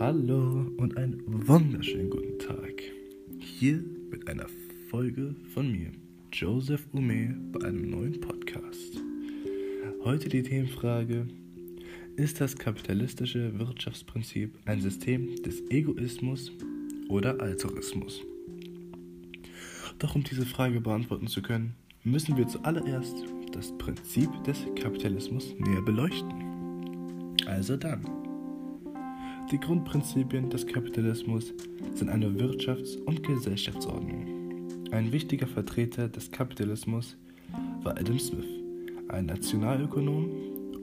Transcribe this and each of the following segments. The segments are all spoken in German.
Hallo und einen wunderschönen guten Tag. Hier mit einer Folge von mir, Joseph Ume, bei einem neuen Podcast. Heute die Themenfrage: Ist das kapitalistische Wirtschaftsprinzip ein System des Egoismus oder Altruismus? Doch um diese Frage beantworten zu können, müssen wir zuallererst das Prinzip des Kapitalismus näher beleuchten. Also dann. Die Grundprinzipien des Kapitalismus sind eine Wirtschafts- und Gesellschaftsordnung. Ein wichtiger Vertreter des Kapitalismus war Adam Smith, ein Nationalökonom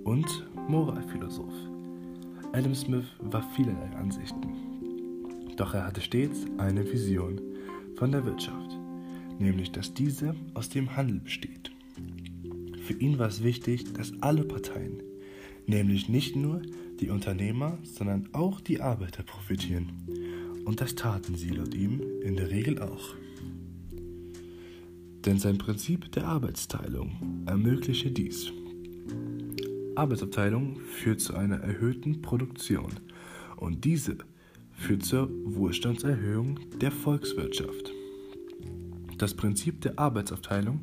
und Moralphilosoph. Adam Smith war vielerlei Ansichten. Doch er hatte stets eine Vision von der Wirtschaft, nämlich dass diese aus dem Handel besteht. Für ihn war es wichtig, dass alle Parteien, nämlich nicht nur die Unternehmer, sondern auch die Arbeiter profitieren. Und das taten sie laut ihm in der Regel auch. Denn sein Prinzip der Arbeitsteilung ermögliche dies. Arbeitsaufteilung führt zu einer erhöhten Produktion und diese führt zur Wohlstandserhöhung der Volkswirtschaft. Das Prinzip der Arbeitsaufteilung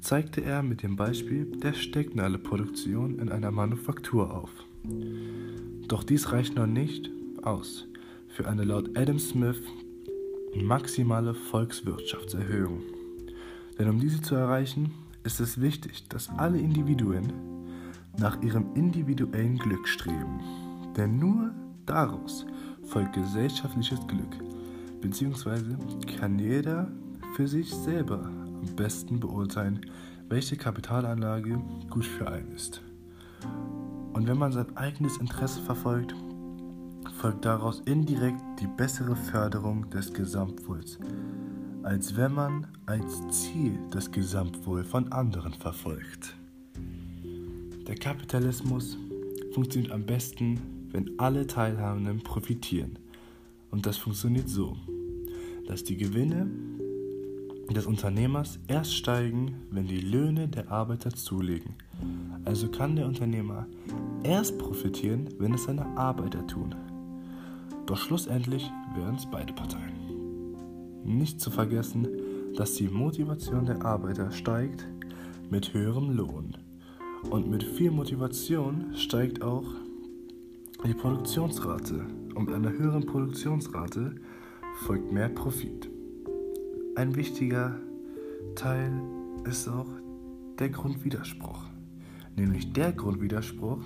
zeigte er mit dem Beispiel der Stecknadelproduktion in einer Manufaktur auf. Doch dies reicht noch nicht aus für eine laut Adam Smith maximale Volkswirtschaftserhöhung. Denn um diese zu erreichen, ist es wichtig, dass alle Individuen nach ihrem individuellen Glück streben. Denn nur daraus folgt gesellschaftliches Glück, beziehungsweise kann jeder für sich selber am besten beurteilen, welche Kapitalanlage gut für einen ist. Und wenn man sein eigenes Interesse verfolgt, folgt daraus indirekt die bessere Förderung des Gesamtwohls, als wenn man als Ziel das Gesamtwohl von anderen verfolgt. Der Kapitalismus funktioniert am besten, wenn alle Teilhabenden profitieren. Und das funktioniert so, dass die Gewinne des Unternehmers erst steigen, wenn die Löhne der Arbeiter zulegen. Also kann der Unternehmer erst profitieren, wenn es seine Arbeiter tun. Doch schlussendlich werden es beide Parteien. Nicht zu vergessen, dass die Motivation der Arbeiter steigt mit höherem Lohn. Und mit viel Motivation steigt auch die Produktionsrate. Und mit einer höheren Produktionsrate folgt mehr Profit. Ein wichtiger Teil ist auch der Grundwiderspruch, nämlich der Grundwiderspruch,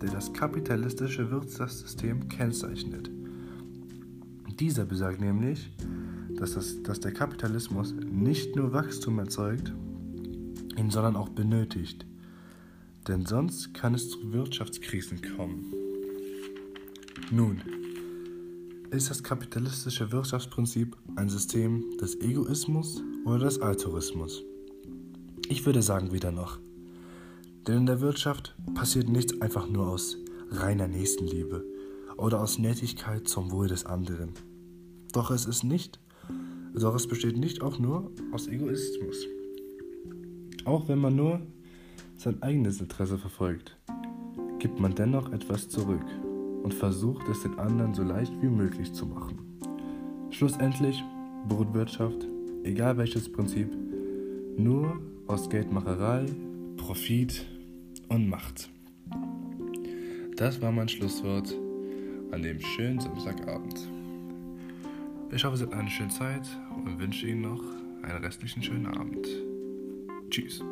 der das kapitalistische Wirtschaftssystem kennzeichnet. Dieser besagt nämlich, dass, das, dass der Kapitalismus nicht nur Wachstum erzeugt, ihn sondern auch benötigt. Denn sonst kann es zu Wirtschaftskrisen kommen. Nun, ist das kapitalistische Wirtschaftsprinzip ein System des Egoismus oder des Altruismus? Ich würde sagen weder noch. Denn in der Wirtschaft passiert nichts einfach nur aus reiner Nächstenliebe oder aus Nettigkeit zum Wohl des anderen. Doch es ist nicht, doch es besteht nicht auch nur aus Egoismus. Auch wenn man nur sein eigenes Interesse verfolgt, gibt man dennoch etwas zurück und versucht es den anderen so leicht wie möglich zu machen. Schlussendlich beruht Wirtschaft, egal welches Prinzip, nur aus Geldmacherei, Profit und Macht. Das war mein Schlusswort an dem schönen Samstagabend. Ich hoffe, Sie hatten eine schöne Zeit und wünsche Ihnen noch einen restlichen schönen Abend. Tschüss.